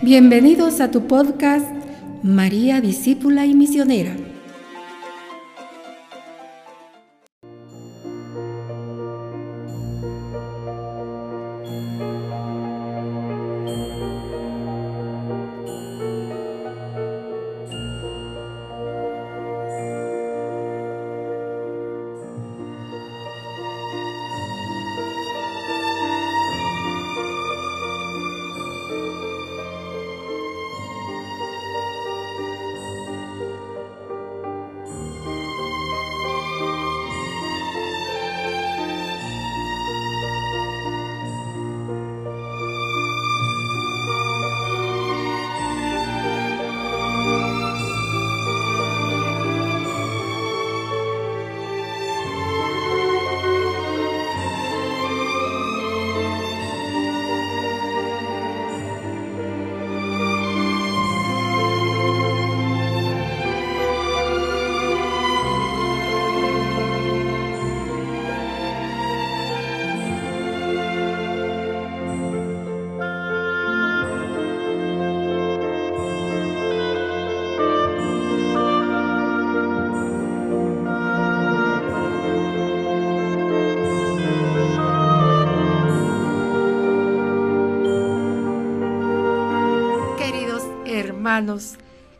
Bienvenidos a tu podcast María Discípula y Misionera.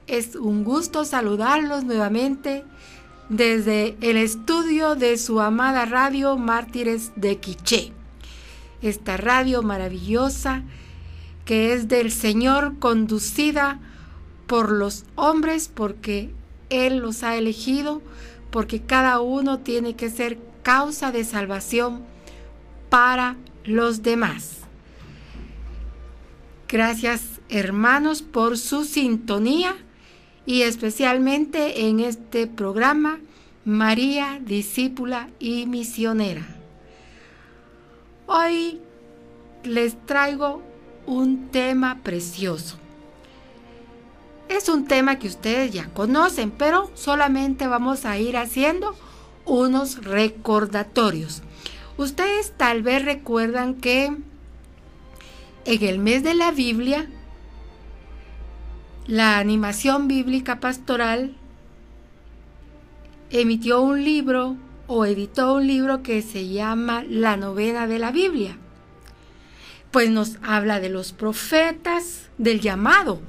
Es un gusto saludarlos nuevamente desde el estudio de su amada radio Mártires de Quiché. Esta radio maravillosa que es del Señor conducida por los hombres porque Él los ha elegido, porque cada uno tiene que ser causa de salvación para los demás. Gracias hermanos por su sintonía y especialmente en este programa María, discípula y misionera. Hoy les traigo un tema precioso. Es un tema que ustedes ya conocen, pero solamente vamos a ir haciendo unos recordatorios. Ustedes tal vez recuerdan que en el mes de la Biblia la animación bíblica pastoral emitió un libro o editó un libro que se llama La novena de la Biblia. Pues nos habla de los profetas, del llamado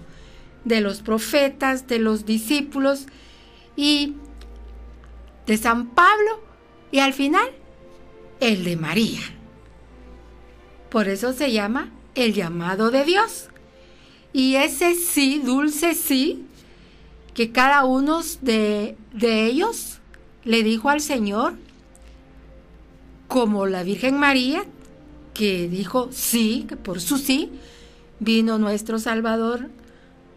de los profetas, de los discípulos y de San Pablo y al final el de María. Por eso se llama el llamado de Dios. Y ese sí, dulce sí, que cada uno de, de ellos le dijo al Señor, como la Virgen María, que dijo sí, que por su sí vino nuestro Salvador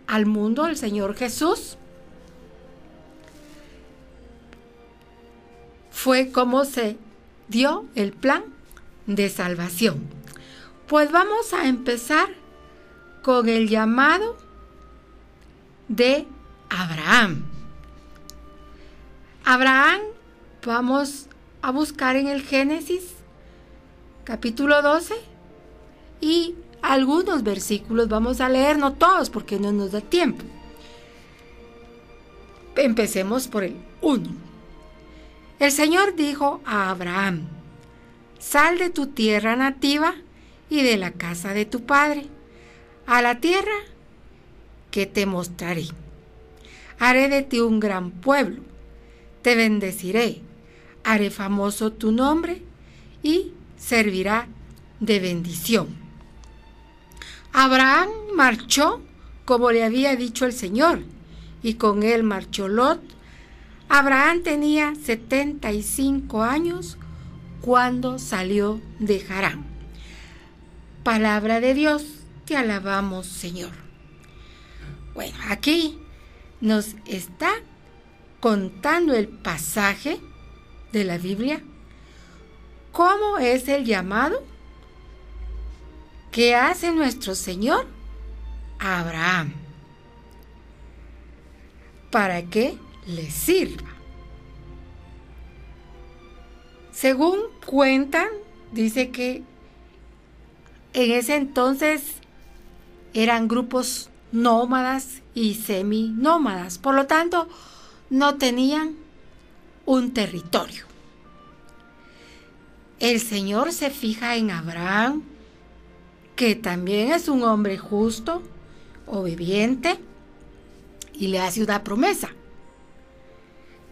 al mundo, el Señor Jesús. Fue como se dio el plan de salvación. Pues vamos a empezar con el llamado de Abraham. Abraham, vamos a buscar en el Génesis capítulo 12 y algunos versículos vamos a leer, no todos porque no nos da tiempo. Empecemos por el 1. El Señor dijo a Abraham, sal de tu tierra nativa y de la casa de tu padre a la tierra que te mostraré. Haré de ti un gran pueblo, te bendeciré, haré famoso tu nombre y servirá de bendición. Abraham marchó como le había dicho el Señor, y con él marchó Lot. Abraham tenía 75 años cuando salió de Harán. Palabra de Dios alabamos, Señor. Bueno, aquí nos está contando el pasaje de la Biblia, cómo es el llamado que hace nuestro Señor Abraham para que le sirva. Según cuentan, dice que en ese entonces eran grupos nómadas y seminómadas, por lo tanto, no tenían un territorio. El Señor se fija en Abraham, que también es un hombre justo, obediente, y le hace una promesa.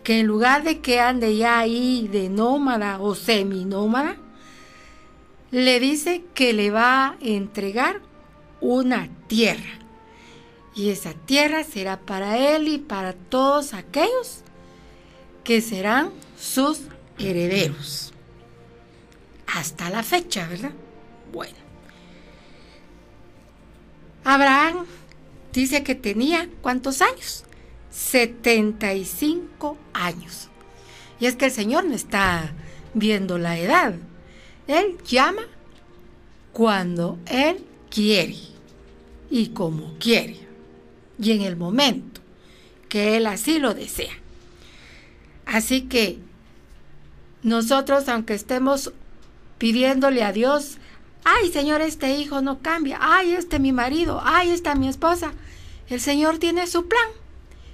Que en lugar de que ande ya ahí de nómada o seminómada, le dice que le va a entregar una tierra. Y esa tierra será para él y para todos aquellos que serán sus herederos. Hasta la fecha, ¿verdad? Bueno. Abraham dice que tenía cuántos años? 75 años. Y es que el Señor no está viendo la edad. Él llama cuando Él quiere y como quiere y en el momento que Él así lo desea. Así que nosotros, aunque estemos pidiéndole a Dios, ay Señor, este hijo no cambia, ay este mi marido, ay esta mi esposa, el Señor tiene su plan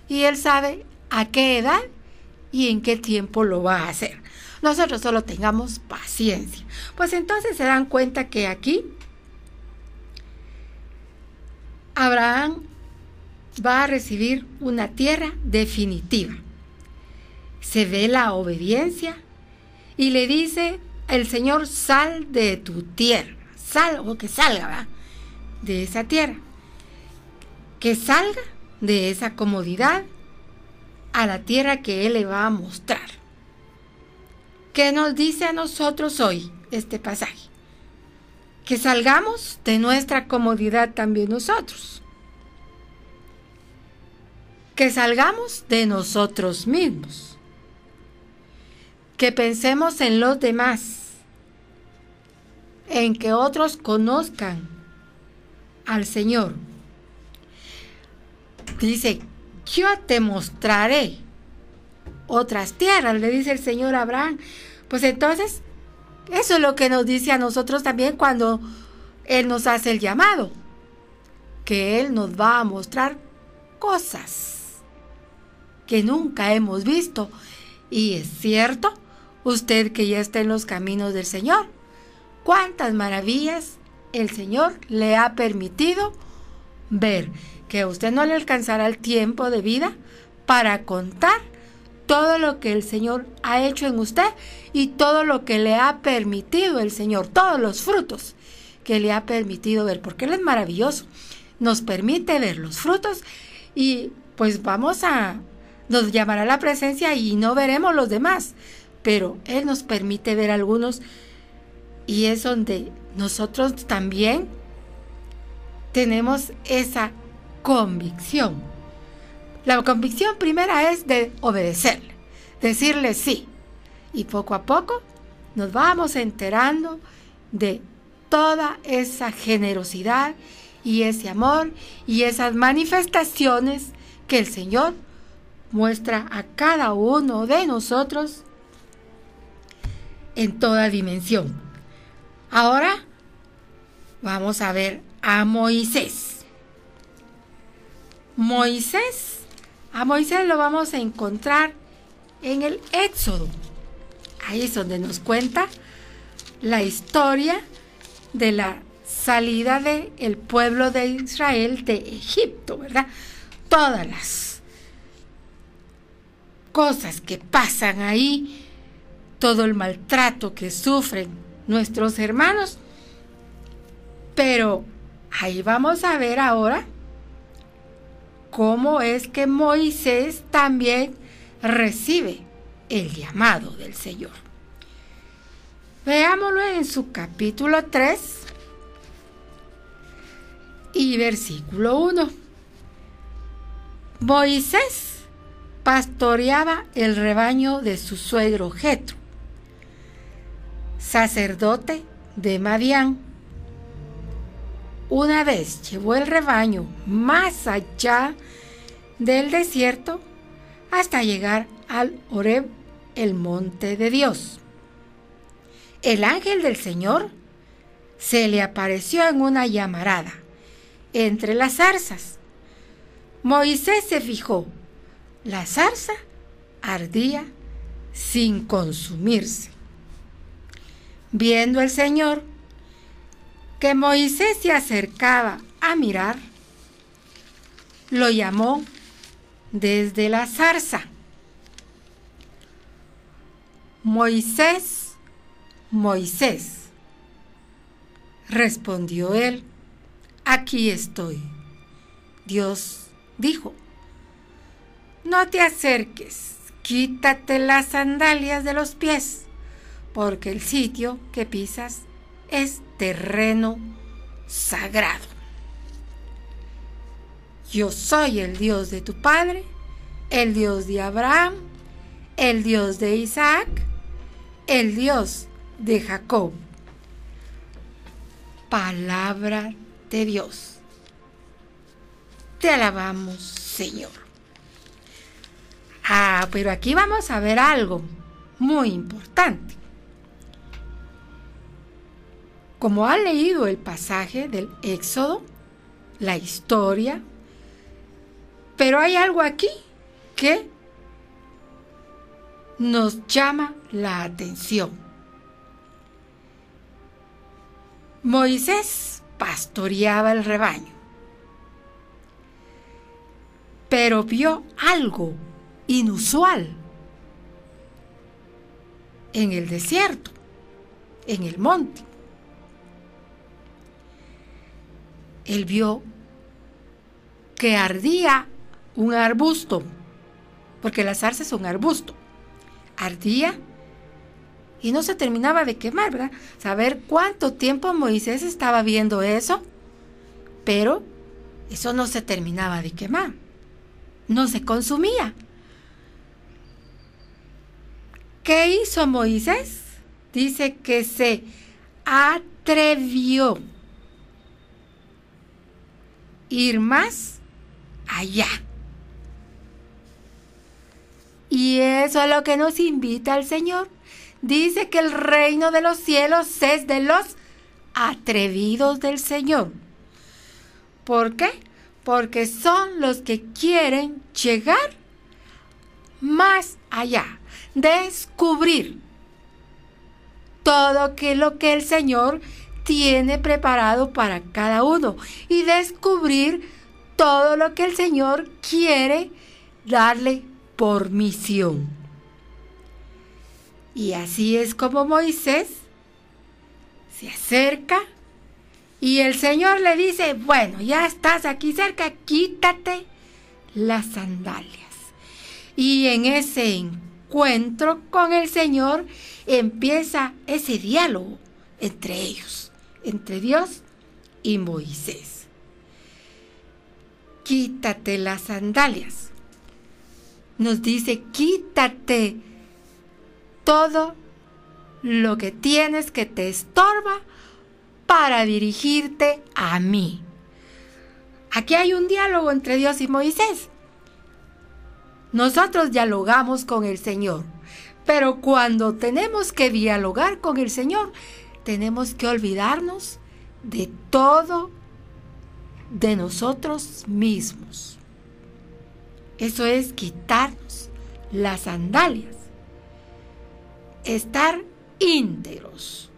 y Él sabe a qué edad y en qué tiempo lo va a hacer. Nosotros solo tengamos paciencia. Pues entonces se dan cuenta que aquí Abraham va a recibir una tierra definitiva. Se ve la obediencia y le dice el Señor, sal de tu tierra, sal o que salga de esa tierra, que salga de esa comodidad a la tierra que Él le va a mostrar. ¿Qué nos dice a nosotros hoy este pasaje? Que salgamos de nuestra comodidad también nosotros que salgamos de nosotros mismos, que pensemos en los demás, en que otros conozcan al Señor. Dice, yo te mostraré otras tierras, le dice el Señor a Abraham. Pues entonces, eso es lo que nos dice a nosotros también cuando Él nos hace el llamado, que Él nos va a mostrar cosas que nunca hemos visto. Y es cierto, usted que ya está en los caminos del Señor, cuántas maravillas el Señor le ha permitido ver, que a usted no le alcanzará el tiempo de vida para contar todo lo que el Señor ha hecho en usted y todo lo que le ha permitido el Señor, todos los frutos que le ha permitido ver, porque Él es maravilloso, nos permite ver los frutos y pues vamos a nos llamará la presencia y no veremos los demás, pero Él nos permite ver algunos y es donde nosotros también tenemos esa convicción. La convicción primera es de obedecerle, decirle sí. Y poco a poco nos vamos enterando de toda esa generosidad y ese amor y esas manifestaciones que el Señor muestra a cada uno de nosotros en toda dimensión. Ahora vamos a ver a Moisés. Moisés, a Moisés lo vamos a encontrar en el Éxodo. Ahí es donde nos cuenta la historia de la salida del el pueblo de Israel de Egipto, ¿verdad? Todas las cosas que pasan ahí, todo el maltrato que sufren nuestros hermanos. Pero ahí vamos a ver ahora cómo es que Moisés también recibe el llamado del Señor. Veámoslo en su capítulo 3 y versículo 1. Moisés pastoreaba el rebaño de su suegro Jetro, sacerdote de Madián. Una vez llevó el rebaño más allá del desierto hasta llegar al Oreb, el monte de Dios. El ángel del Señor se le apareció en una llamarada, entre las zarzas. Moisés se fijó. La zarza ardía sin consumirse. Viendo el Señor que Moisés se acercaba a mirar, lo llamó desde la zarza. Moisés, Moisés, respondió él, aquí estoy. Dios dijo, no te acerques, quítate las sandalias de los pies, porque el sitio que pisas es terreno sagrado. Yo soy el Dios de tu Padre, el Dios de Abraham, el Dios de Isaac, el Dios de Jacob. Palabra de Dios. Te alabamos, Señor. Ah, pero aquí vamos a ver algo muy importante. Como ha leído el pasaje del Éxodo, la historia, pero hay algo aquí que nos llama la atención. Moisés pastoreaba el rebaño, pero vio algo inusual en el desierto, en el monte. Él vio que ardía un arbusto, porque la zarza es un arbusto. Ardía y no se terminaba de quemar, ¿verdad? Saber cuánto tiempo Moisés estaba viendo eso, pero eso no se terminaba de quemar, no se consumía. ¿Qué hizo Moisés? Dice que se atrevió ir más allá. Y eso es lo que nos invita el Señor. Dice que el reino de los cielos es de los atrevidos del Señor. ¿Por qué? Porque son los que quieren llegar más allá, descubrir todo que lo que el Señor tiene preparado para cada uno y descubrir todo lo que el Señor quiere darle por misión. Y así es como Moisés se acerca y el Señor le dice, bueno, ya estás aquí cerca, quítate las sandalias. Y en ese encuentro con el Señor empieza ese diálogo entre ellos, entre Dios y Moisés. Quítate las sandalias nos dice, quítate todo lo que tienes que te estorba para dirigirte a mí. Aquí hay un diálogo entre Dios y Moisés. Nosotros dialogamos con el Señor, pero cuando tenemos que dialogar con el Señor, tenemos que olvidarnos de todo de nosotros mismos. Eso es quitarnos las sandalias. Estar íntegros.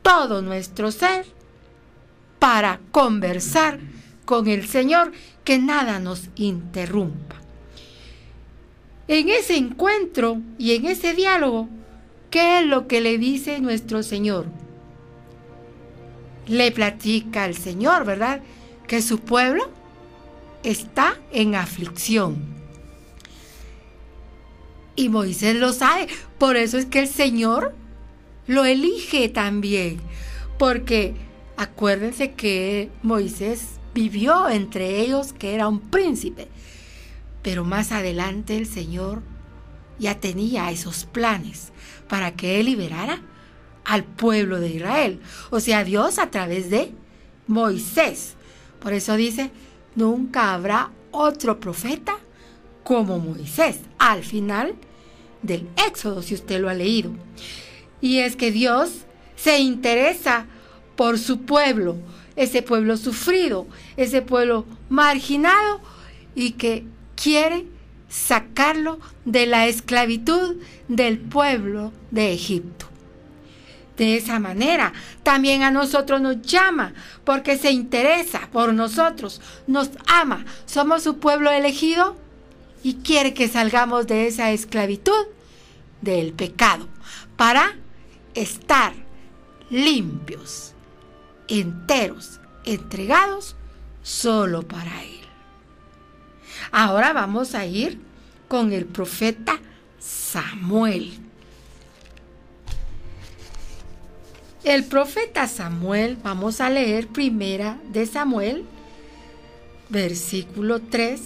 Todo nuestro ser para conversar con el Señor, que nada nos interrumpa. En ese encuentro y en ese diálogo, ¿qué es lo que le dice nuestro Señor? Le platica al Señor, ¿verdad? Que su pueblo está en aflicción. Y Moisés lo sabe. Por eso es que el Señor lo elige también. Porque acuérdense que Moisés vivió entre ellos que era un príncipe. Pero más adelante el Señor ya tenía esos planes para que Él liberara al pueblo de Israel. O sea, Dios a través de Moisés. Por eso dice, nunca habrá otro profeta como Moisés al final del Éxodo, si usted lo ha leído. Y es que Dios se interesa por su pueblo ese pueblo sufrido, ese pueblo marginado y que quiere sacarlo de la esclavitud del pueblo de Egipto. De esa manera, también a nosotros nos llama porque se interesa por nosotros, nos ama, somos su pueblo elegido y quiere que salgamos de esa esclavitud del pecado para estar limpios, enteros, entregados solo para Él. Ahora vamos a ir con el profeta Samuel. El profeta Samuel, vamos a leer primera de Samuel, versículo 3.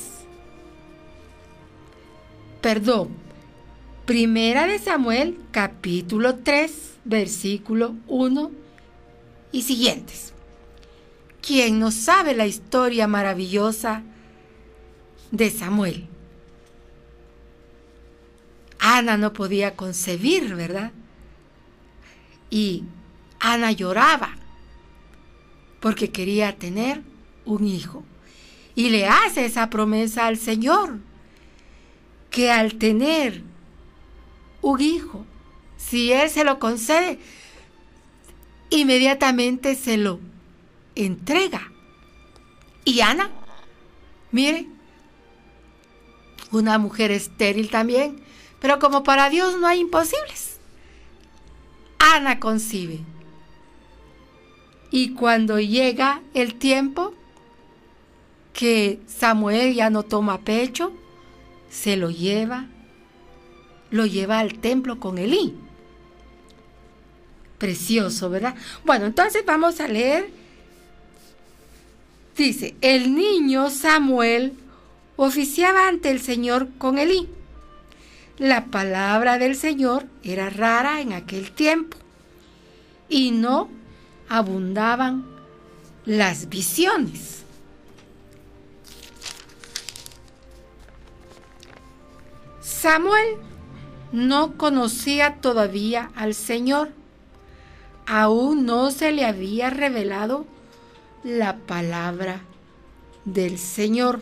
Perdón, primera de Samuel, capítulo 3, versículo 1 y siguientes. ¿Quién no sabe la historia maravillosa de Samuel? Ana no podía concebir, ¿verdad? Y Ana lloraba porque quería tener un hijo. Y le hace esa promesa al Señor, que al tener un hijo, si Él se lo concede, inmediatamente se lo entrega. Y Ana, mire, una mujer estéril también, pero como para Dios no hay imposibles. Ana concibe. Y cuando llega el tiempo que Samuel ya no toma pecho, se lo lleva, lo lleva al templo con Elí. Precioso, ¿verdad? Bueno, entonces vamos a leer. Dice, el niño Samuel oficiaba ante el Señor con Elí. La palabra del Señor era rara en aquel tiempo y no abundaban las visiones. Samuel no conocía todavía al Señor. Aún no se le había revelado la palabra del Señor.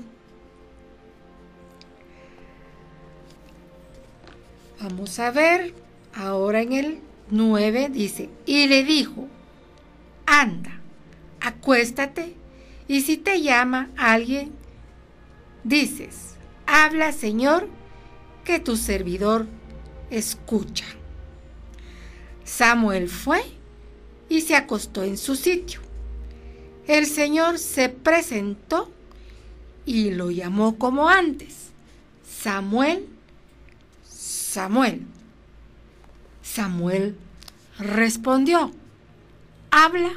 Vamos a ver, ahora en el 9 dice, y le dijo, anda, acuéstate, y si te llama alguien, dices, habla Señor, que tu servidor escucha. Samuel fue y se acostó en su sitio. El Señor se presentó y lo llamó como antes. Samuel, Samuel. Samuel respondió, habla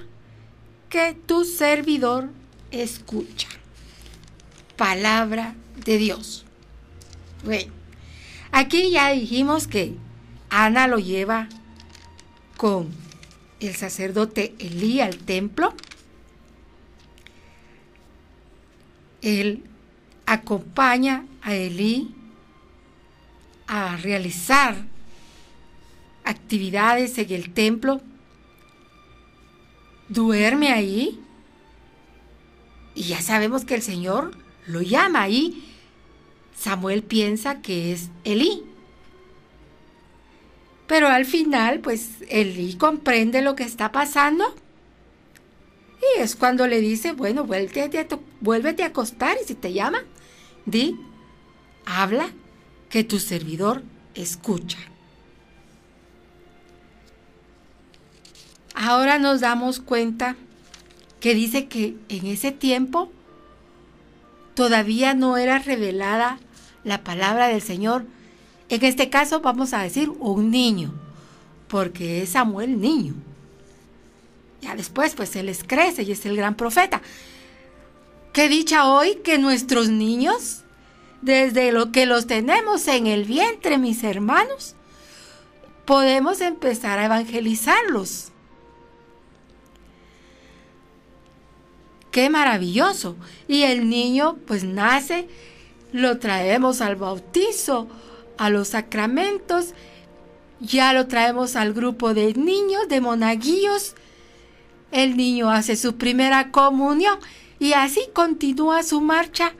que tu servidor escucha. Palabra de Dios. Bueno, aquí ya dijimos que Ana lo lleva con el sacerdote Elí al templo. Él acompaña a Elí a realizar actividades en el templo duerme ahí. Y ya sabemos que el Señor lo llama ahí. Samuel piensa que es Elí. Pero al final, pues Elí comprende lo que está pasando. Y es cuando le dice, bueno, vuélvete a, vuélvete a acostar y si te llama, di, habla, que tu servidor escucha. Ahora nos damos cuenta que dice que en ese tiempo todavía no era revelada la palabra del Señor. En este caso vamos a decir un niño, porque es Samuel niño. Ya después, pues él les crece y es el gran profeta. Qué dicha hoy que nuestros niños, desde lo que los tenemos en el vientre, mis hermanos, podemos empezar a evangelizarlos qué maravilloso. Y el niño pues nace, lo traemos al bautizo, a los sacramentos, ya lo traemos al grupo de niños, de monaguillos, el niño hace su primera comunión y así continúa su marcha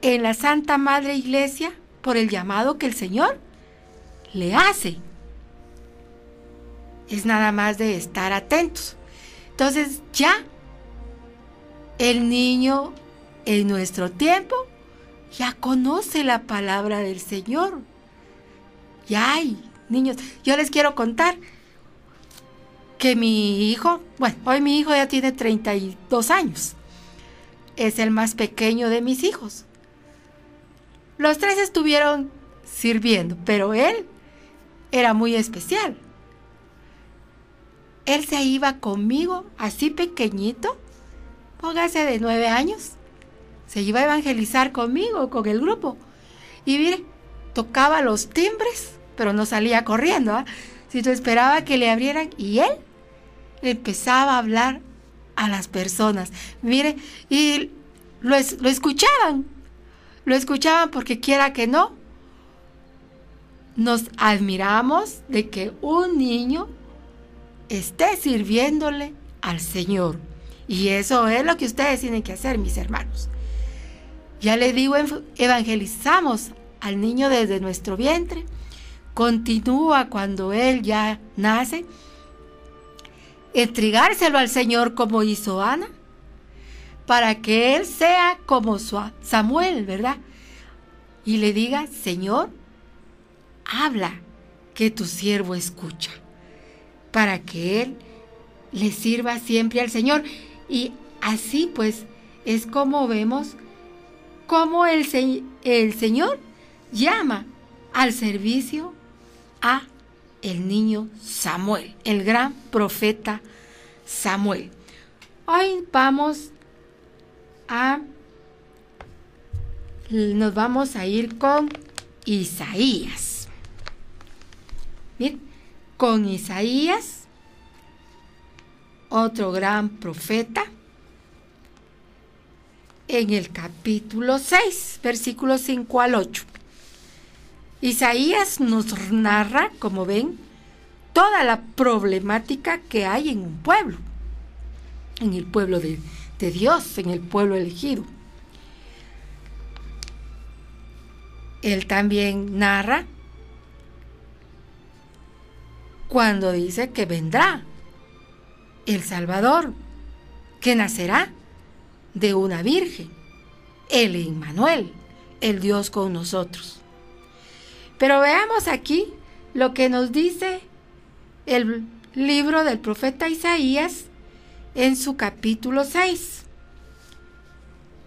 en la Santa Madre Iglesia por el llamado que el Señor le hace. Es nada más de estar atentos. Entonces ya el niño en nuestro tiempo ya conoce la palabra del Señor. Ya hay niños. Yo les quiero contar que mi hijo, bueno, hoy mi hijo ya tiene 32 años. Es el más pequeño de mis hijos. Los tres estuvieron sirviendo, pero él era muy especial. Él se iba conmigo así pequeñito, póngase de nueve años, se iba a evangelizar conmigo, con el grupo. Y mire, tocaba los timbres, pero no salía corriendo. ¿ah? Si tú esperaba que le abrieran y él empezaba a hablar a las personas. Mire, y lo, lo escuchaban. Lo escuchaban porque quiera que no. Nos admiramos de que un niño esté sirviéndole al Señor. Y eso es lo que ustedes tienen que hacer, mis hermanos. Ya les digo, evangelizamos al niño desde nuestro vientre. Continúa cuando él ya nace. Entregárselo al Señor como hizo Ana. Para que él sea como Samuel, ¿verdad? Y le diga, Señor, habla, que tu siervo escucha. Para que él le sirva siempre al Señor. Y así pues es como vemos cómo el, Señor llama al servicio a el niño Samuel, el gran profeta Samuel. Hoy vamos a nos vamos a ir con Isaías. Bien, con Isaías, otro gran profeta en el capítulo 6, versículos 5 al 8. Isaías nos narra, como ven, toda la problemática que hay en un pueblo, en el pueblo de, de Dios, en el pueblo elegido. Él también narra cuando dice que vendrá el Salvador, que nacerá de una virgen, el Emmanuel, el Dios con nosotros. Pero veamos aquí lo que nos dice el libro del profeta Isaías en su capítulo 6,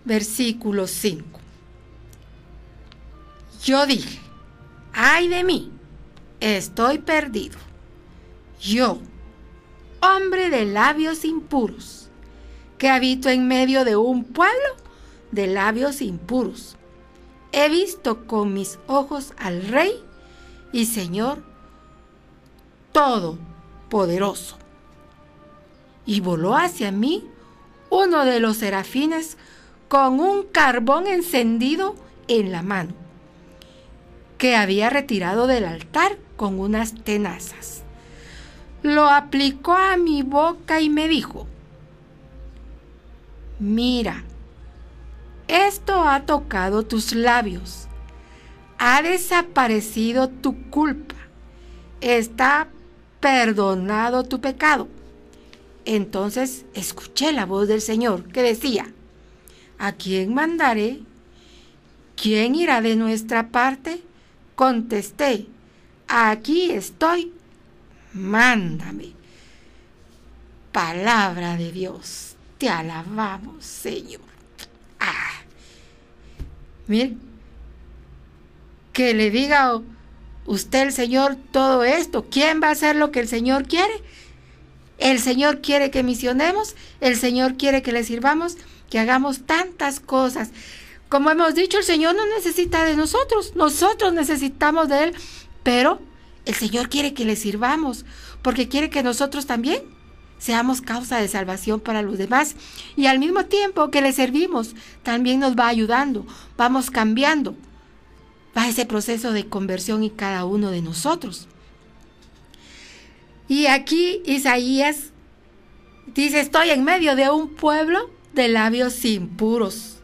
versículo 5. Yo dije, ay de mí, estoy perdido. Yo, hombre de labios impuros que habito en medio de un pueblo de labios impuros. He visto con mis ojos al Rey y Señor Todopoderoso. Y voló hacia mí uno de los serafines con un carbón encendido en la mano, que había retirado del altar con unas tenazas. Lo aplicó a mi boca y me dijo, mira, esto ha tocado tus labios, ha desaparecido tu culpa, está perdonado tu pecado. Entonces escuché la voz del Señor que decía, ¿a quién mandaré? ¿Quién irá de nuestra parte? Contesté, aquí estoy, mándame. Palabra de Dios. Te alabamos, Señor. Ah. Miren, que le diga usted el Señor todo esto. ¿Quién va a hacer lo que el Señor quiere? El Señor quiere que misionemos, el Señor quiere que le sirvamos, que hagamos tantas cosas. Como hemos dicho, el Señor no necesita de nosotros, nosotros necesitamos de Él, pero el Señor quiere que le sirvamos, porque quiere que nosotros también seamos causa de salvación para los demás y al mismo tiempo que le servimos, también nos va ayudando, vamos cambiando. Va ese proceso de conversión en cada uno de nosotros. Y aquí Isaías Dice, estoy en medio de un pueblo de labios impuros.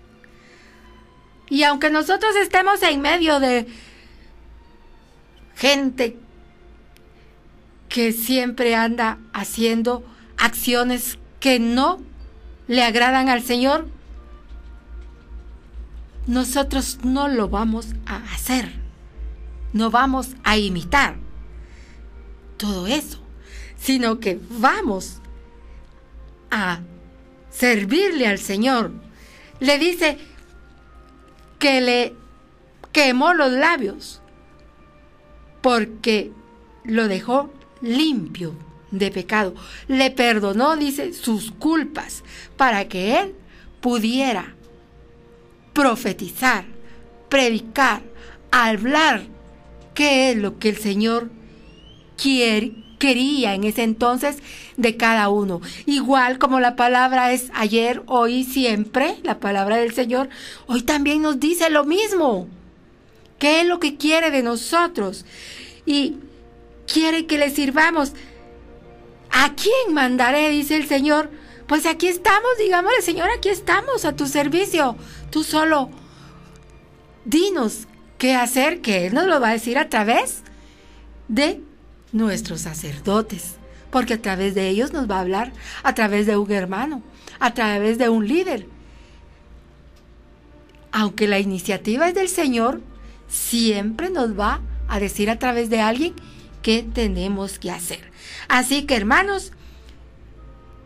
Y aunque nosotros estemos en medio de gente que siempre anda haciendo acciones que no le agradan al Señor, nosotros no lo vamos a hacer, no vamos a imitar todo eso, sino que vamos a servirle al Señor. Le dice que le quemó los labios porque lo dejó limpio de pecado. Le perdonó, dice, sus culpas para que él pudiera profetizar, predicar, hablar qué es lo que el Señor quería en ese entonces de cada uno. Igual como la palabra es ayer, hoy, siempre, la palabra del Señor, hoy también nos dice lo mismo. ¿Qué es lo que quiere de nosotros? Y quiere que le sirvamos. ¿A quién mandaré? Dice el Señor. Pues aquí estamos, digámosle, Señor, aquí estamos a tu servicio. Tú solo dinos qué hacer, que Él nos lo va a decir a través de nuestros sacerdotes, porque a través de ellos nos va a hablar, a través de un hermano, a través de un líder. Aunque la iniciativa es del Señor, siempre nos va a decir a través de alguien qué tenemos que hacer. Así que hermanos,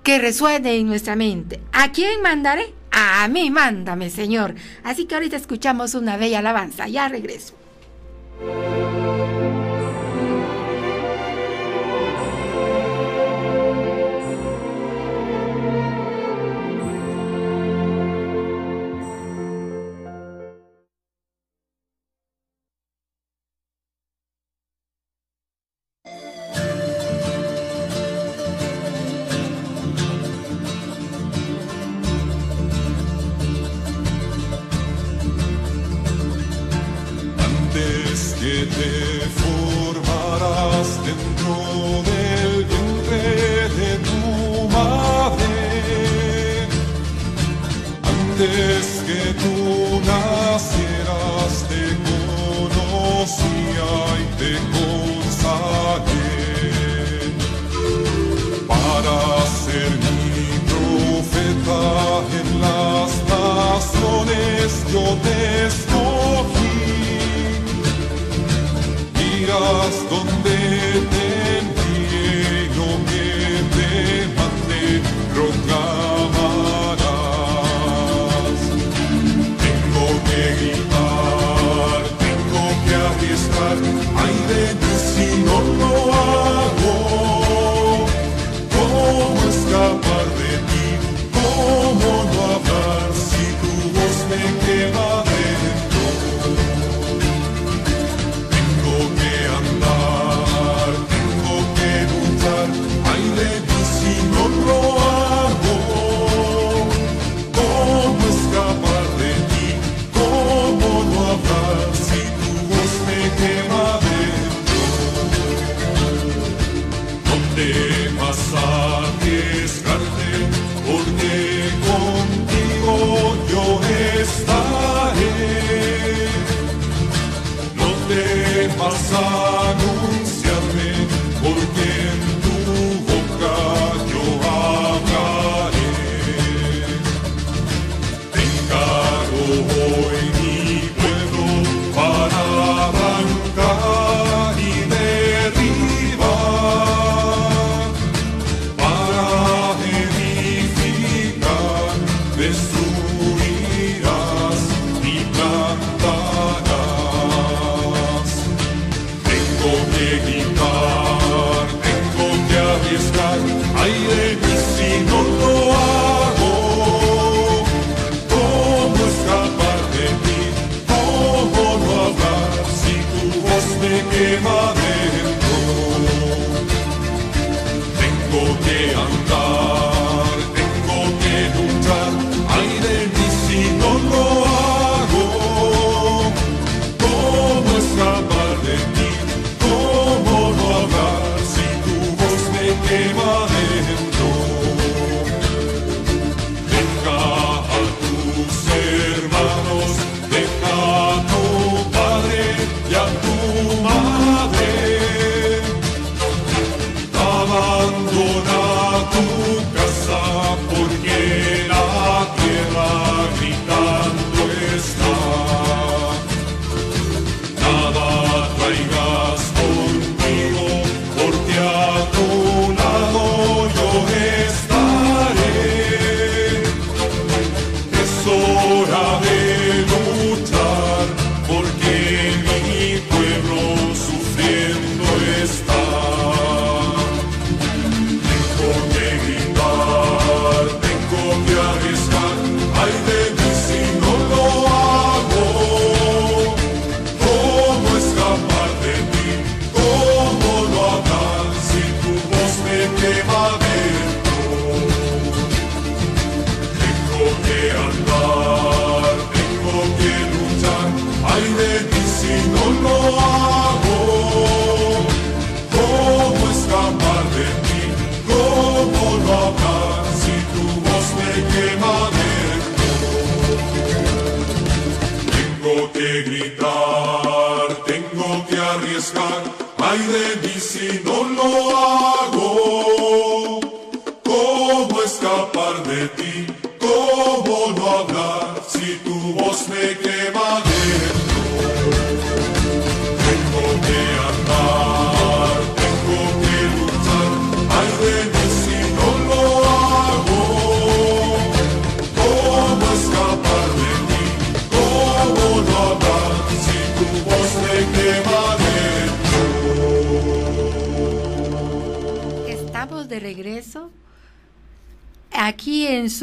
que resuene en nuestra mente. ¿A quién mandaré? A mí, mándame, Señor. Así que ahorita escuchamos una bella alabanza. Ya regreso.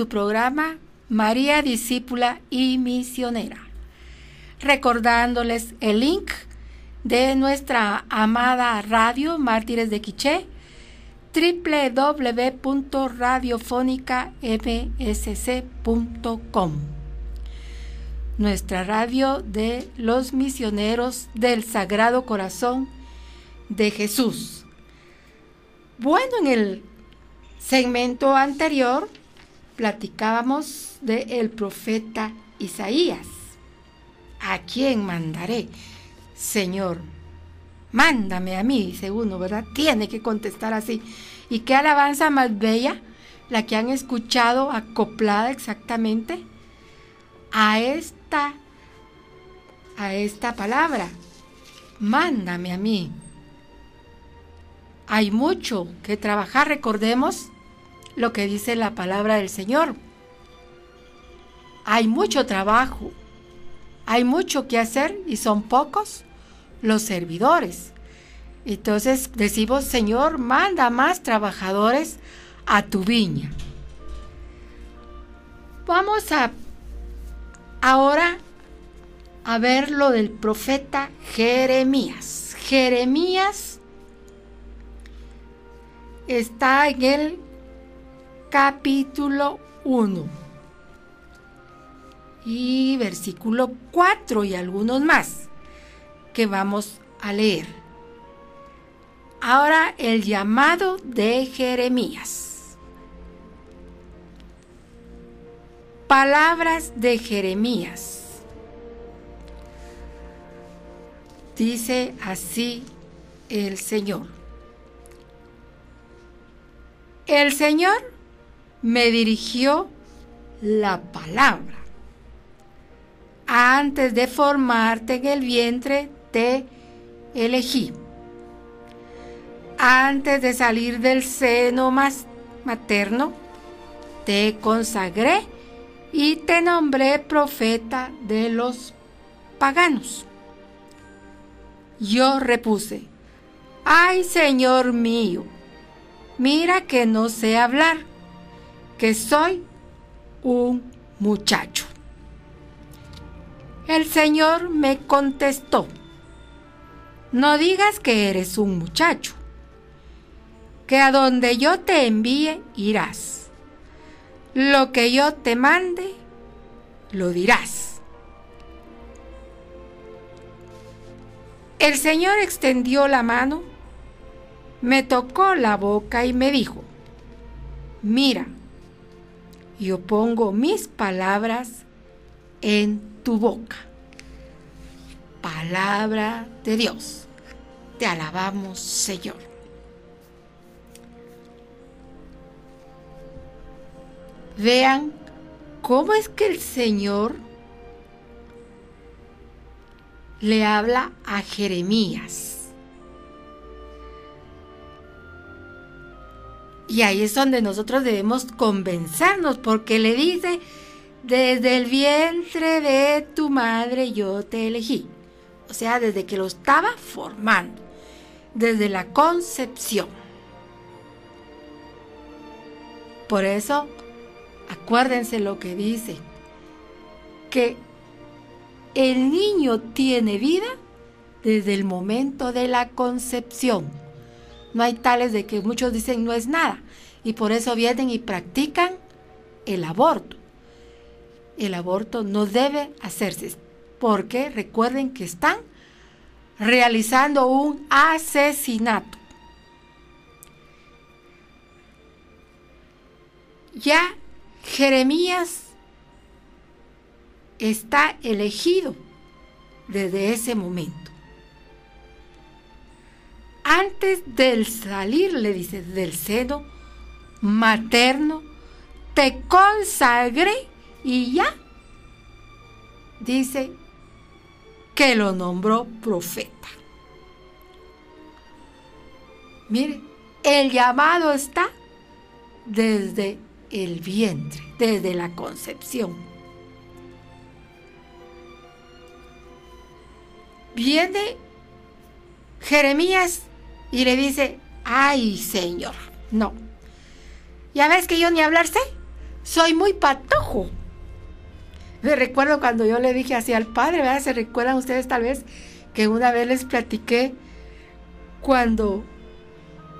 Su programa María Discípula y Misionera. Recordándoles el link de nuestra amada radio Mártires de Quiché, www.radiofónicamsc.com. Nuestra radio de los misioneros del Sagrado Corazón de Jesús. Bueno, en el segmento anterior platicábamos del el profeta Isaías. ¿A quién mandaré? Señor, mándame a mí, uno, ¿verdad? Tiene que contestar así. ¿Y qué alabanza más bella la que han escuchado acoplada exactamente a esta a esta palabra? Mándame a mí. Hay mucho que trabajar, recordemos lo que dice la palabra del Señor. Hay mucho trabajo, hay mucho que hacer y son pocos los servidores. Entonces decimos, Señor, manda más trabajadores a tu viña. Vamos a ahora a ver lo del profeta Jeremías. Jeremías está en el capítulo 1 y versículo 4 y algunos más que vamos a leer. Ahora el llamado de Jeremías. Palabras de Jeremías. Dice así el Señor. El Señor me dirigió la palabra. Antes de formarte en el vientre te elegí. Antes de salir del seno más materno, te consagré y te nombré profeta de los paganos. Yo repuse, ay Señor mío, mira que no sé hablar, que soy un muchacho. El Señor me contestó, no digas que eres un muchacho, que a donde yo te envíe irás. Lo que yo te mande, lo dirás. El Señor extendió la mano me tocó la boca y me dijo, mira, yo pongo mis palabras en tu boca. Palabra de Dios. Te alabamos, Señor. Vean cómo es que el Señor le habla a Jeremías Y ahí es donde nosotros debemos convencernos, porque le dice, desde el vientre de tu madre yo te elegí. O sea, desde que lo estaba formando, desde la concepción. Por eso, acuérdense lo que dice, que el niño tiene vida desde el momento de la concepción. No hay tales de que muchos dicen no es nada y por eso vienen y practican el aborto. El aborto no debe hacerse porque recuerden que están realizando un asesinato. Ya Jeremías está elegido desde ese momento antes del salir, le dice, del seno materno, te consagré y ya dice que lo nombró profeta. Mire, el llamado está desde el vientre, desde la concepción. Viene Jeremías y le dice, ay Señor, no. Ya ves que yo ni hablar sé, soy muy patojo. Me recuerdo cuando yo le dije así al padre, ¿verdad? ¿Se recuerdan ustedes tal vez que una vez les platiqué cuando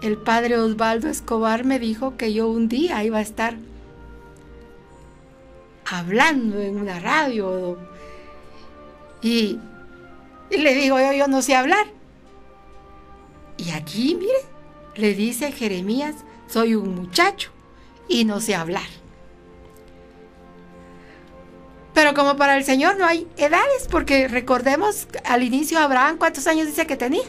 el padre Osvaldo Escobar me dijo que yo un día iba a estar hablando en una radio y, le digo yo, yo no sé hablar. Y aquí, mire, le dice Jeremías, soy un muchacho y no sé hablar. Pero como para el Señor no hay edades, porque recordemos al inicio Abraham, ¿cuántos años dice que tenía?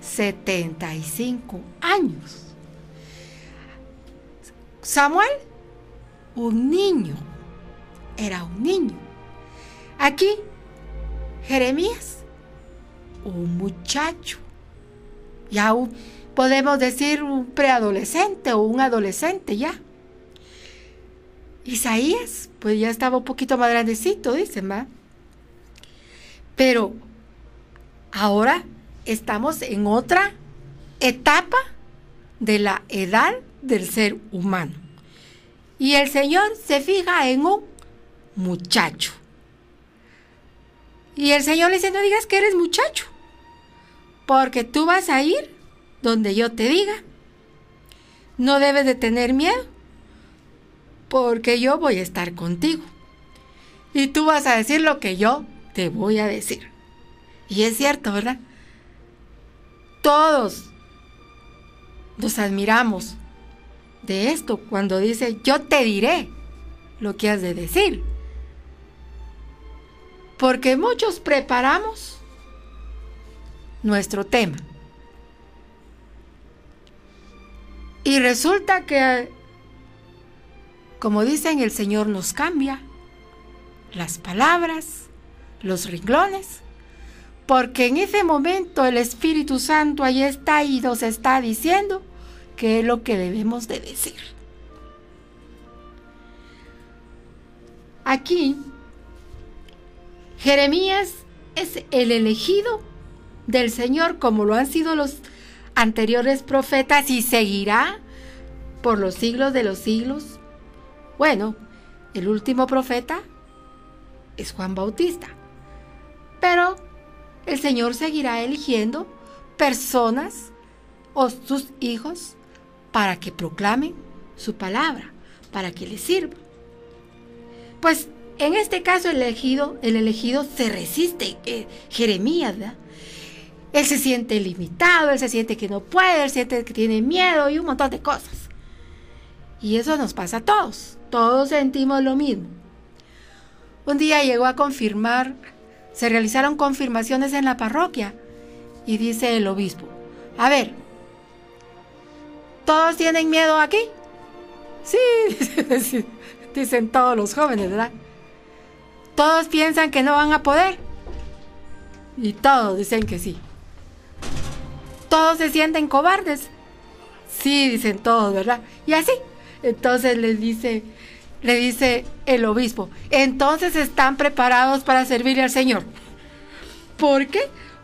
75 años. Samuel, un niño, era un niño. Aquí, Jeremías, un muchacho. Ya podemos decir un preadolescente o un adolescente ya. Isaías, pues ya estaba un poquito más grandecito, dicen, ¿va? Pero ahora estamos en otra etapa de la edad del ser humano. Y el Señor se fija en un muchacho. Y el Señor le dice, no digas que eres muchacho, porque tú vas a ir donde yo te diga. No debes de tener miedo, porque yo voy a estar contigo. Y tú vas a decir lo que yo te voy a decir. Y es cierto, ¿verdad? Todos nos admiramos de esto cuando dice, yo te diré lo que has de decir. Porque muchos preparamos nuestro tema. Y resulta que como dicen, el Señor nos cambia las palabras, los renglones, porque en ese momento el Espíritu Santo ahí está y nos está diciendo qué es lo que debemos de decir. Aquí, Jeremías es el elegido del Señor como lo han sido los anteriores profetas y seguirá por los siglos de los siglos bueno, el último profeta es Juan Bautista. Pero el Señor seguirá eligiendo personas o sus hijos para que proclamen su palabra, para que les sirva. Pues en este caso el elegido, el elegido se resiste, eh, Jeremías, Él se siente limitado, él se siente que no puede, él siente que tiene miedo y un montón de cosas. Y eso nos pasa a todos. Todos sentimos lo mismo. Un día llegó a confirmar, se realizaron confirmaciones en la parroquia y dice el obispo, a ver, ¿todos tienen miedo aquí? Sí, dicen todos los jóvenes, ¿verdad? Todos piensan que no van a poder. Y todos dicen que sí. Todos se sienten cobardes. Sí, dicen todos, ¿verdad? Y así. Entonces le dice le dice el obispo, entonces están preparados para servirle al Señor. ¿Por qué?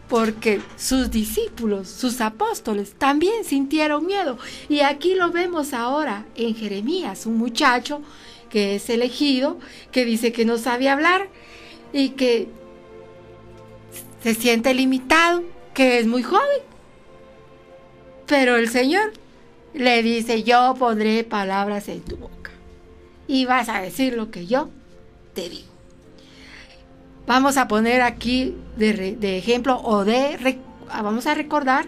Porque sus discípulos, sus apóstoles, también sintieron miedo. Y aquí lo vemos ahora en Jeremías, un muchacho que es elegido, que dice que no sabe hablar y que se siente limitado, que es muy joven. Pero el Señor le dice, yo pondré palabras en tu boca y vas a decir lo que yo te digo. Vamos a poner aquí de, ejemplo o de, vamos a recordar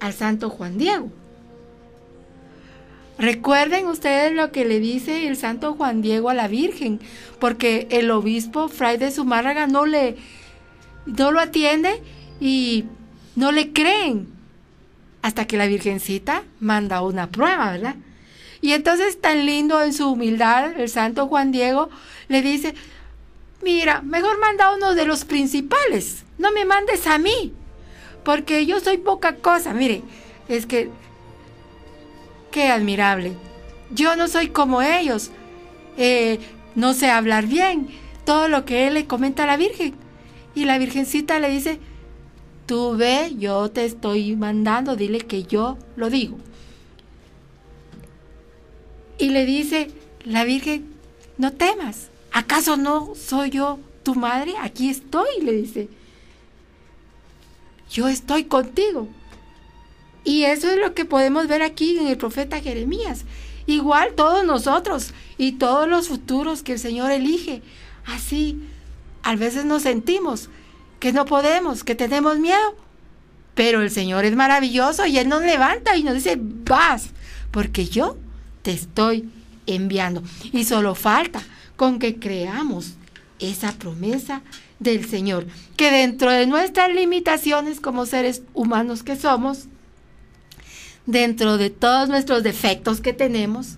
al santo Juan Diego. Recuerden ustedes lo que le dice el santo Juan Diego a la Virgen, porque el obispo Fray de Zumárraga no le no lo atiende y no le creen hasta que la Virgencita manda una prueba, ¿verdad? Y entonces tan lindo en su humildad, el santo Juan Diego le dice, mira, mejor manda uno de los principales, no me mandes a mí, porque yo soy poca cosa. Mire, es que, qué admirable. Yo no soy como ellos, eh, no sé hablar bien, todo lo que él le comenta a la Virgen. Y la Virgencita le dice, tú ve, yo te estoy mandando, dile que yo lo digo. Y le dice la Virgen, no temas, ¿acaso no soy yo tu madre? Aquí estoy, le dice. Yo estoy contigo. Y eso es lo que podemos ver aquí en el profeta Jeremías. Igual todos nosotros y todos los futuros que el Señor elige. Así, a veces nos sentimos que no podemos, que tenemos miedo. Pero el Señor es maravilloso y Él nos levanta y nos dice, vas, porque yo te estoy enviando. Y solo falta con que creamos esa promesa del Señor, que dentro de nuestras limitaciones como seres humanos que somos, dentro de todos nuestros defectos que tenemos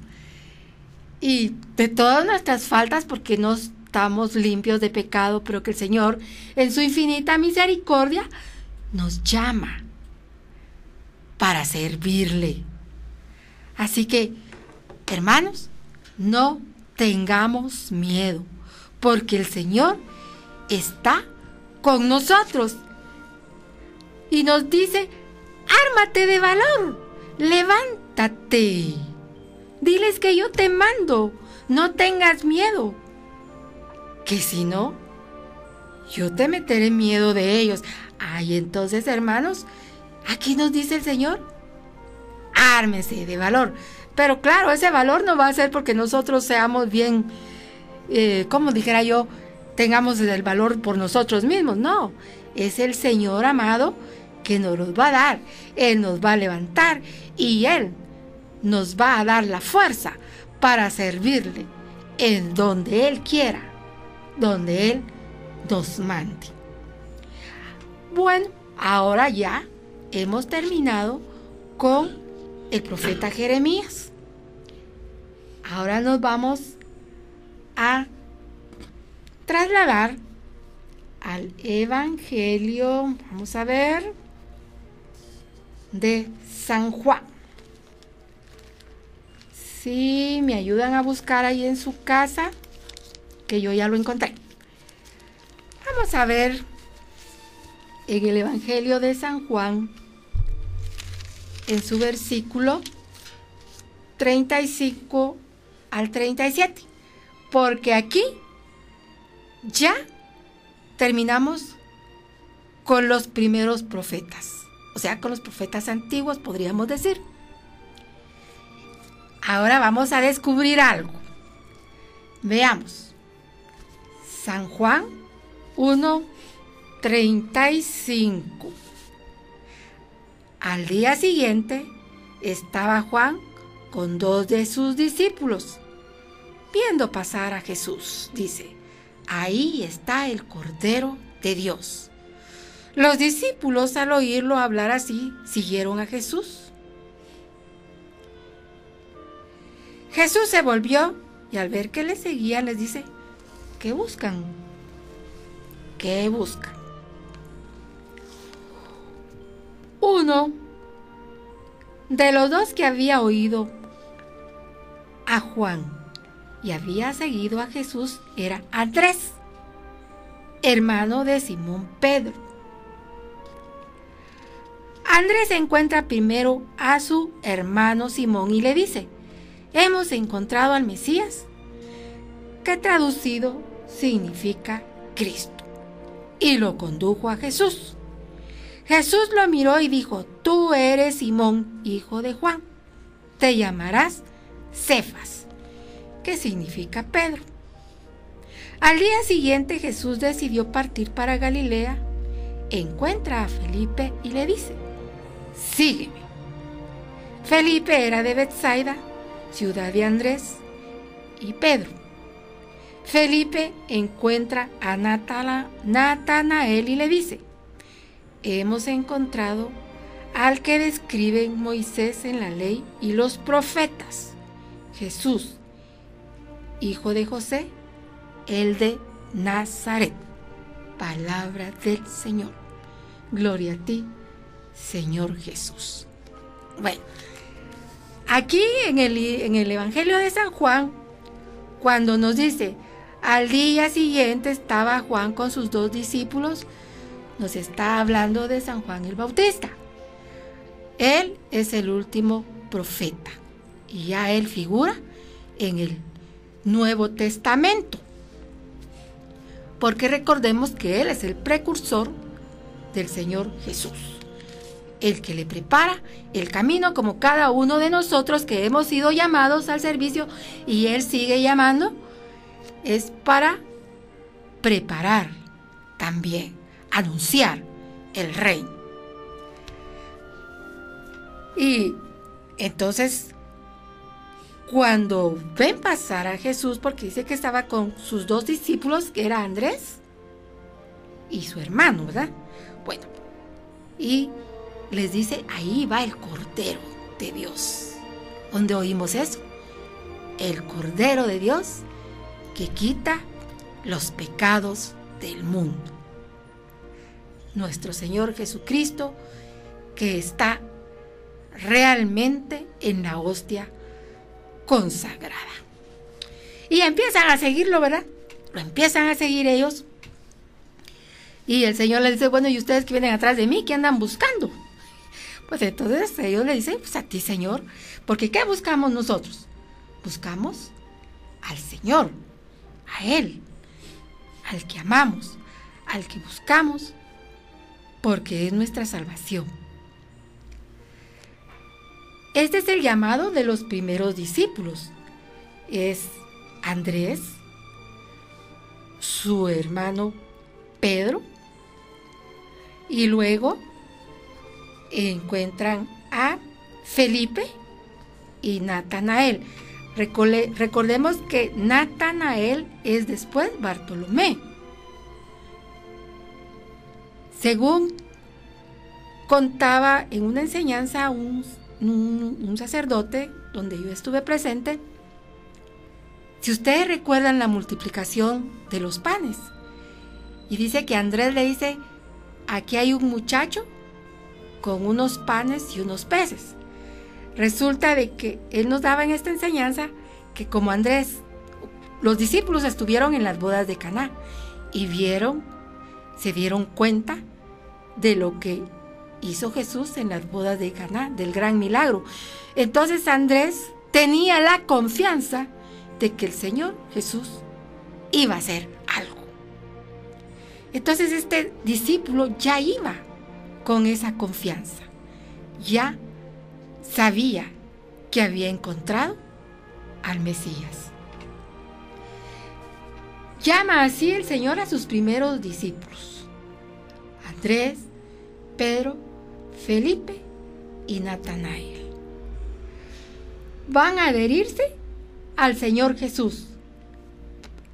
y de todas nuestras faltas, porque no estamos limpios de pecado, pero que el Señor, en su infinita misericordia, nos llama para servirle. Así que Hermanos, no tengamos miedo, porque el Señor está con nosotros. Y nos dice, ármate de valor, levántate. Diles que yo te mando, no tengas miedo. Que si no, yo te meteré miedo de ellos. Ay, entonces, hermanos, aquí nos dice el Señor, ármese de valor. Pero claro, ese valor no va a ser porque nosotros seamos bien, eh, como dijera yo, tengamos el valor por nosotros mismos. No, es el Señor amado que nos los va a dar. Él nos va a levantar y Él nos va a dar la fuerza para servirle en donde Él quiera, donde Él nos mande. Bueno, ahora ya hemos terminado con el profeta Jeremías. Ahora nos vamos a trasladar al Evangelio, vamos a ver, de San Juan. Si me ayudan a buscar ahí en su casa, que yo ya lo encontré. Vamos a ver en el Evangelio de San Juan, en su versículo 35 al 37, porque aquí ya terminamos con los primeros profetas, o sea, con los profetas antiguos, podríamos decir. Ahora vamos a descubrir algo. Veamos. San Juan 1.35. Al día siguiente estaba Juan con dos de sus discípulos, viendo pasar a Jesús. Dice, ahí está el Cordero de Dios. Los discípulos al oírlo hablar así, siguieron a Jesús. Jesús se volvió y al ver que le seguían les dice, ¿qué buscan? ¿Qué buscan? Uno de los dos que había oído a Juan y había seguido a Jesús era Andrés, hermano de Simón Pedro. Andrés encuentra primero a su hermano Simón y le dice, hemos encontrado al Mesías, que traducido significa Cristo, y lo condujo a Jesús. Jesús lo miró y dijo, tú eres Simón, hijo de Juan, te llamarás Cefas, que significa Pedro. Al día siguiente Jesús decidió partir para Galilea, encuentra a Felipe y le dice, sígueme. Felipe era de Bethsaida, ciudad de Andrés y Pedro. Felipe encuentra a Natanael y le dice, hemos encontrado al que describen Moisés en la ley y los profetas, Jesús, hijo de José, el de Nazaret. Palabra del Señor. Gloria a ti, Señor Jesús. Bueno, aquí en el, en el Evangelio de San Juan, cuando nos dice, al día siguiente estaba Juan con sus dos discípulos, nos está hablando de San Juan el Bautista. Él es el último profeta y ya él figura en el Nuevo Testamento. Porque recordemos que Él es el precursor del Señor Jesús, el que le prepara el camino como cada uno de nosotros que hemos sido llamados al servicio y Él sigue llamando, es para preparar también, anunciar el reino. Y entonces cuando ven pasar a Jesús, porque dice que estaba con sus dos discípulos, que era Andrés y su hermano, ¿verdad? Bueno, y les dice, ahí va el Cordero de Dios. ¿Dónde oímos eso? El Cordero de Dios que quita los pecados del mundo. Nuestro Señor Jesucristo que está realmente en la hostia consagrada. Y empiezan a seguirlo, ¿verdad? Lo empiezan a seguir ellos. Y el Señor les dice, bueno, ¿y ustedes que vienen atrás de mí? ¿Qué andan buscando? Pues entonces ellos le dicen, pues a ti, Señor, porque ¿qué buscamos nosotros? Buscamos al Señor, a Él, al que amamos, al que buscamos, porque es nuestra salvación. Este es el llamado de los primeros discípulos. Es Andrés, su hermano Pedro, y luego encuentran a Felipe y Natanael. Recordemos que Natanael es después Bartolomé. Según contaba en una enseñanza un un, sacerdote donde yo estuve presente, si ustedes recuerdan la multiplicación de los panes, y dice que Andrés le dice, aquí hay un muchacho con unos panes y unos peces. Resulta de que él nos daba en esta enseñanza que como Andrés, los discípulos estuvieron en las bodas de Caná y vieron, se dieron cuenta de lo que hizo Jesús en las bodas de Caná, del gran milagro. Entonces Andrés tenía la confianza de que el Señor Jesús iba a hacer algo. Entonces este discípulo ya iba con esa confianza. Ya sabía que había encontrado al Mesías. Llama así el Señor a sus primeros discípulos, Andrés, Pedro Felipe y Natanael. Van a adherirse al Señor Jesús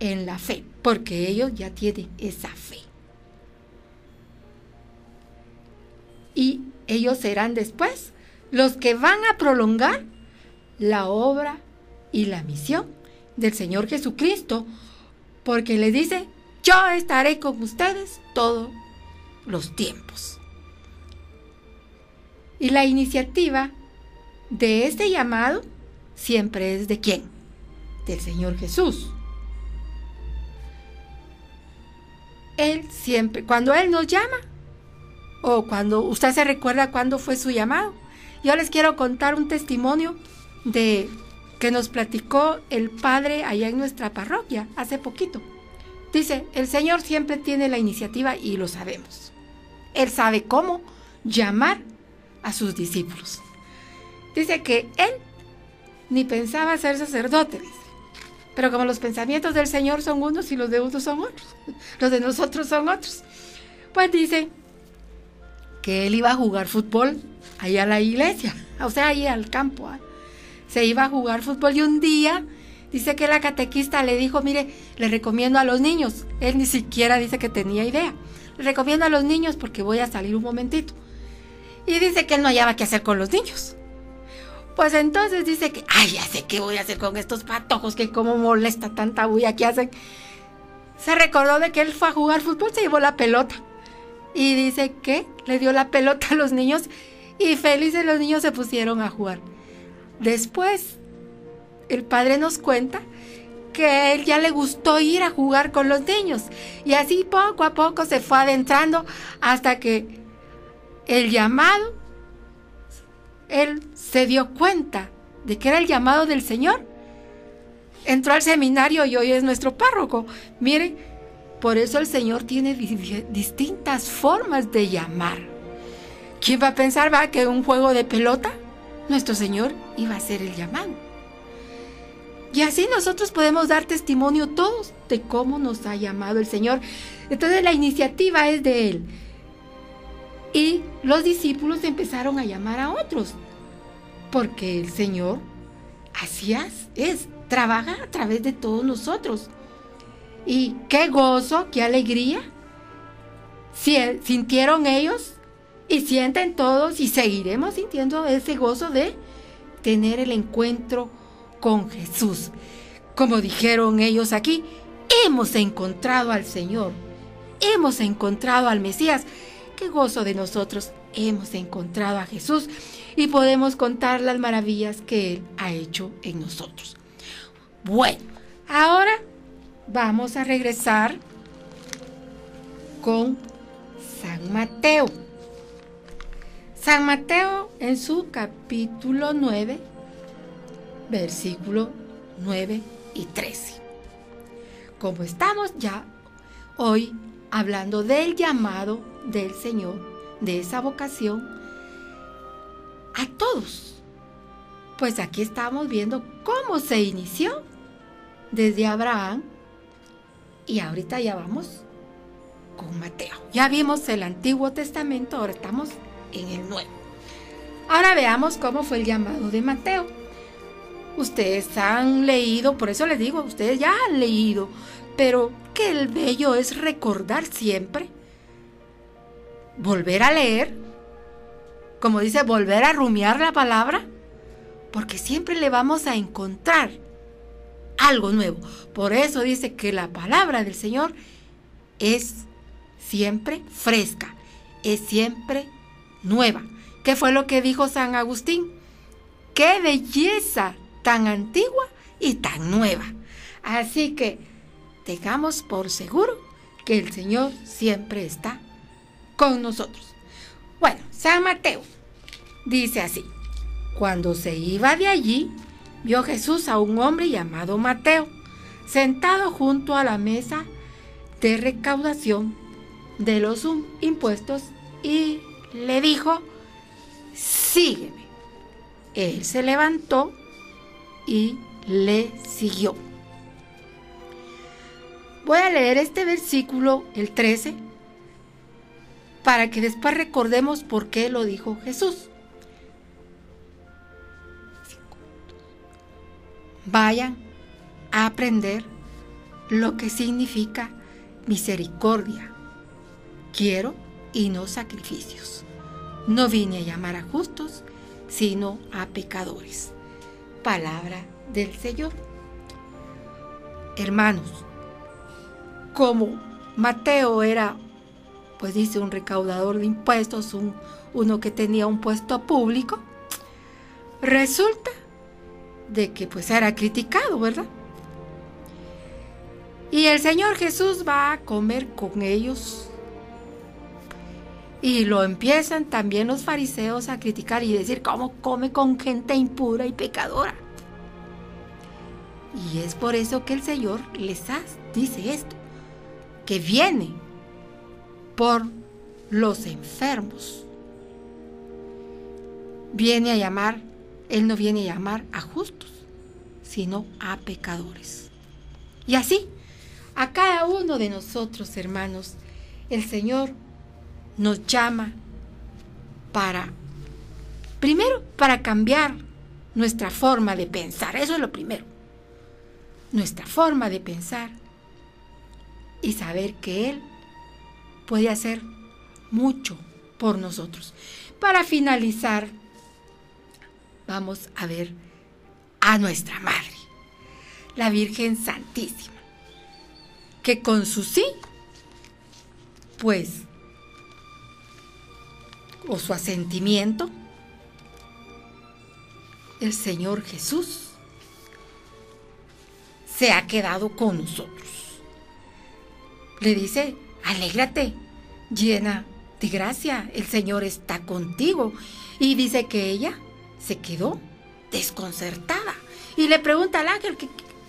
en la fe, porque ellos ya tienen esa fe. Y ellos serán después los que van a prolongar la obra y la misión del Señor Jesucristo, porque le dice, yo estaré con ustedes todos los tiempos. Y la iniciativa de este llamado siempre es de quién? Del Señor Jesús. Él siempre, cuando Él nos llama, o cuando usted se recuerda cuándo fue su llamado, yo les quiero contar un testimonio de que nos platicó el padre allá en nuestra parroquia hace poquito. Dice, el Señor siempre tiene la iniciativa y lo sabemos. Él sabe cómo llamar a sus discípulos. Dice que él ni pensaba ser sacerdote, pero como los pensamientos del Señor son unos y los de unos son otros, los de nosotros son otros, pues dice que él iba a jugar fútbol allá a la iglesia, o sea, ahí al campo. ¿ah? Se iba a jugar fútbol y un día dice que la catequista le dijo, mire, le recomiendo a los niños. Él ni siquiera dice que tenía idea. Le recomiendo a los niños porque voy a salir un momentito y dice que él no hallaba qué hacer con los niños. Pues entonces dice que, ay, ya sé qué voy a hacer con estos patojos que como molesta tanta bulla que hacen. Se recordó de que él fue a jugar fútbol, se llevó la pelota. Y dice que le dio la pelota a los niños y felices los niños se pusieron a jugar. Después, el padre nos cuenta que él ya le gustó ir a jugar con los niños. Y así poco a poco se fue adentrando hasta que el llamado él se dio cuenta de que era el llamado del Señor. Entró al seminario y hoy es nuestro párroco. Miren, por eso el Señor tiene distintas formas de llamar. ¿Quién va a pensar va que un juego de pelota nuestro Señor iba a ser el llamado? Y así nosotros podemos dar testimonio todos de cómo nos ha llamado el Señor. Entonces la iniciativa es de Él. Y los discípulos empezaron a llamar a otros, porque el Señor así es, trabaja a través de todos nosotros. Y qué gozo, qué alegría sintieron ellos y sienten todos y seguiremos sintiendo ese gozo de tener el encuentro con Jesús. Como dijeron ellos aquí, hemos encontrado al Señor, hemos encontrado al Mesías qué gozo de nosotros hemos encontrado a Jesús y podemos contar las maravillas que Él ha hecho en nosotros. Bueno, ahora vamos a regresar con San Mateo. San Mateo en su capítulo 9, versículo 9 y 13. Como estamos ya hoy hablando del llamado del Señor, de esa vocación, a todos. Pues aquí estamos viendo cómo se inició desde Abraham y ahorita ya vamos con Mateo. Ya vimos el Antiguo Testamento, ahora estamos en el Nuevo. Ahora veamos cómo fue el llamado de Mateo. Ustedes han leído, por eso les digo, ustedes ya han leído, pero que el bello es recordar siempre, volver a leer, como dice, volver a rumiar la palabra, porque siempre le vamos a encontrar algo nuevo. Por eso dice que la palabra del Señor es siempre fresca, es siempre nueva. ¿Qué fue lo que dijo San Agustín? ¡Qué belleza tan antigua y tan nueva! Así que tengamos por seguro que el Señor siempre está con nosotros. Bueno, San Mateo dice así, cuando se iba de allí, vio Jesús a un hombre llamado Mateo, sentado junto a la mesa de recaudación de los impuestos y le dijo, sígueme. Él se levantó y le siguió. Voy a leer este versículo, el 13, para que después recordemos por qué lo dijo Jesús. Vayan a aprender lo que significa misericordia. Quiero y no sacrificios. No vine a llamar a justos, sino a pecadores. Palabra del Señor. Hermanos, como Mateo era, pues dice, un recaudador de impuestos, un, uno que tenía un puesto público, resulta de que pues era criticado, ¿verdad? Y el Señor Jesús va a comer con ellos. Y lo empiezan también los fariseos a criticar y decir cómo come con gente impura y pecadora. Y es por eso que el Señor les dice esto que viene por los enfermos. Viene a llamar, Él no viene a llamar a justos, sino a pecadores. Y así, a cada uno de nosotros, hermanos, el Señor nos llama para, primero, para cambiar nuestra forma de pensar. Eso es lo primero. Nuestra forma de pensar y saber que Él puede hacer mucho por nosotros. Para finalizar, vamos a ver a nuestra Madre, la Virgen Santísima, que con su sí, pues, o su asentimiento, el Señor Jesús se ha quedado con nosotros. Le dice, alégrate, llena de gracia, el Señor está contigo. Y dice que ella se quedó desconcertada y le pregunta al ángel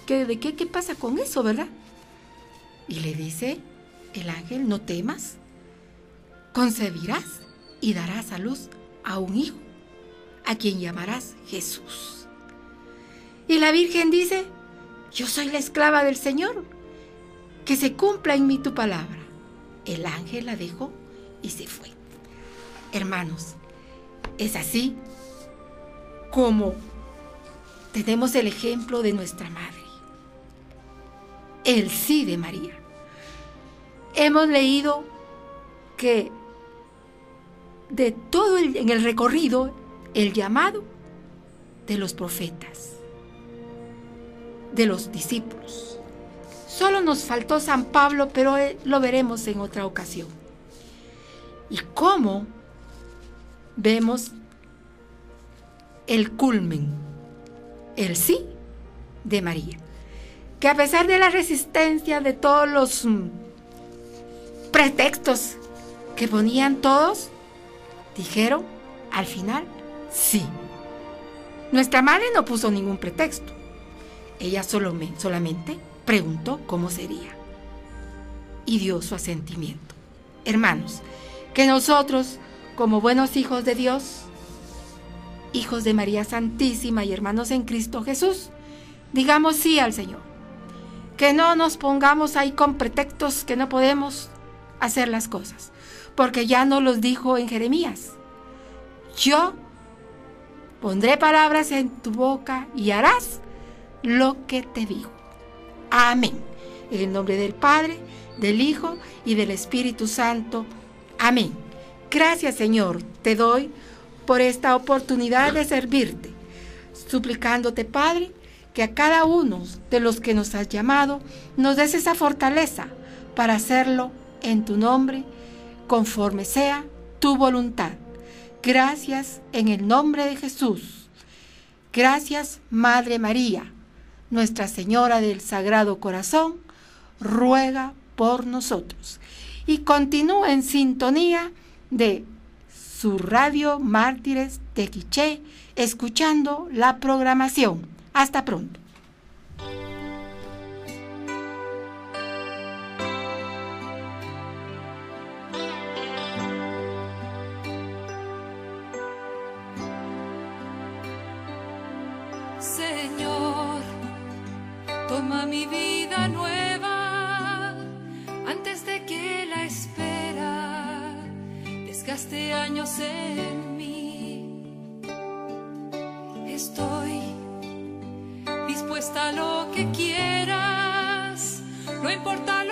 de qué, qué pasa con eso, ¿verdad? Y le dice el ángel, no temas, concebirás y darás a luz a un hijo, a quien llamarás Jesús. Y la Virgen dice, yo soy la esclava del Señor, que se cumpla en mí tu palabra. El ángel la dejó y se fue. Hermanos, es así como tenemos el ejemplo de nuestra madre, el sí de María. Hemos leído que de todo en el recorrido, el llamado de los profetas, de los discípulos. Solo nos faltó San Pablo, pero eh, lo veremos en otra ocasión. Y cómo vemos el culmen, el sí de María. Que a pesar de la resistencia de todos los mm, pretextos que ponían todos, dijeron al final sí. Nuestra madre no puso ningún pretexto. Ella solo me, solamente preguntó cómo sería y dio su asentimiento. Hermanos, que nosotros, como buenos hijos de Dios, hijos de María Santísima y hermanos en Cristo Jesús, digamos sí al Señor. Que no nos pongamos ahí con pretextos que no podemos hacer las cosas, porque ya nos los dijo en Jeremías. Yo pondré palabras en tu boca y harás lo que te digo. Amén. En el nombre del Padre, del Hijo y del Espíritu Santo. Amén. Gracias Señor, te doy por esta oportunidad de servirte, suplicándote Padre que a cada uno de los que nos has llamado nos des esa fortaleza para hacerlo en tu nombre, conforme sea tu voluntad. Gracias en el nombre de Jesús. Gracias Madre María, Nuestra Señora del Sagrado Corazón, ruega por nosotros. Y continúa en sintonía de su radio Mártires de Quiché, escuchando la programación. Hasta pronto. Toma mi vida nueva antes de que la espera desgaste años en mí. Estoy dispuesta a lo que quieras, no importa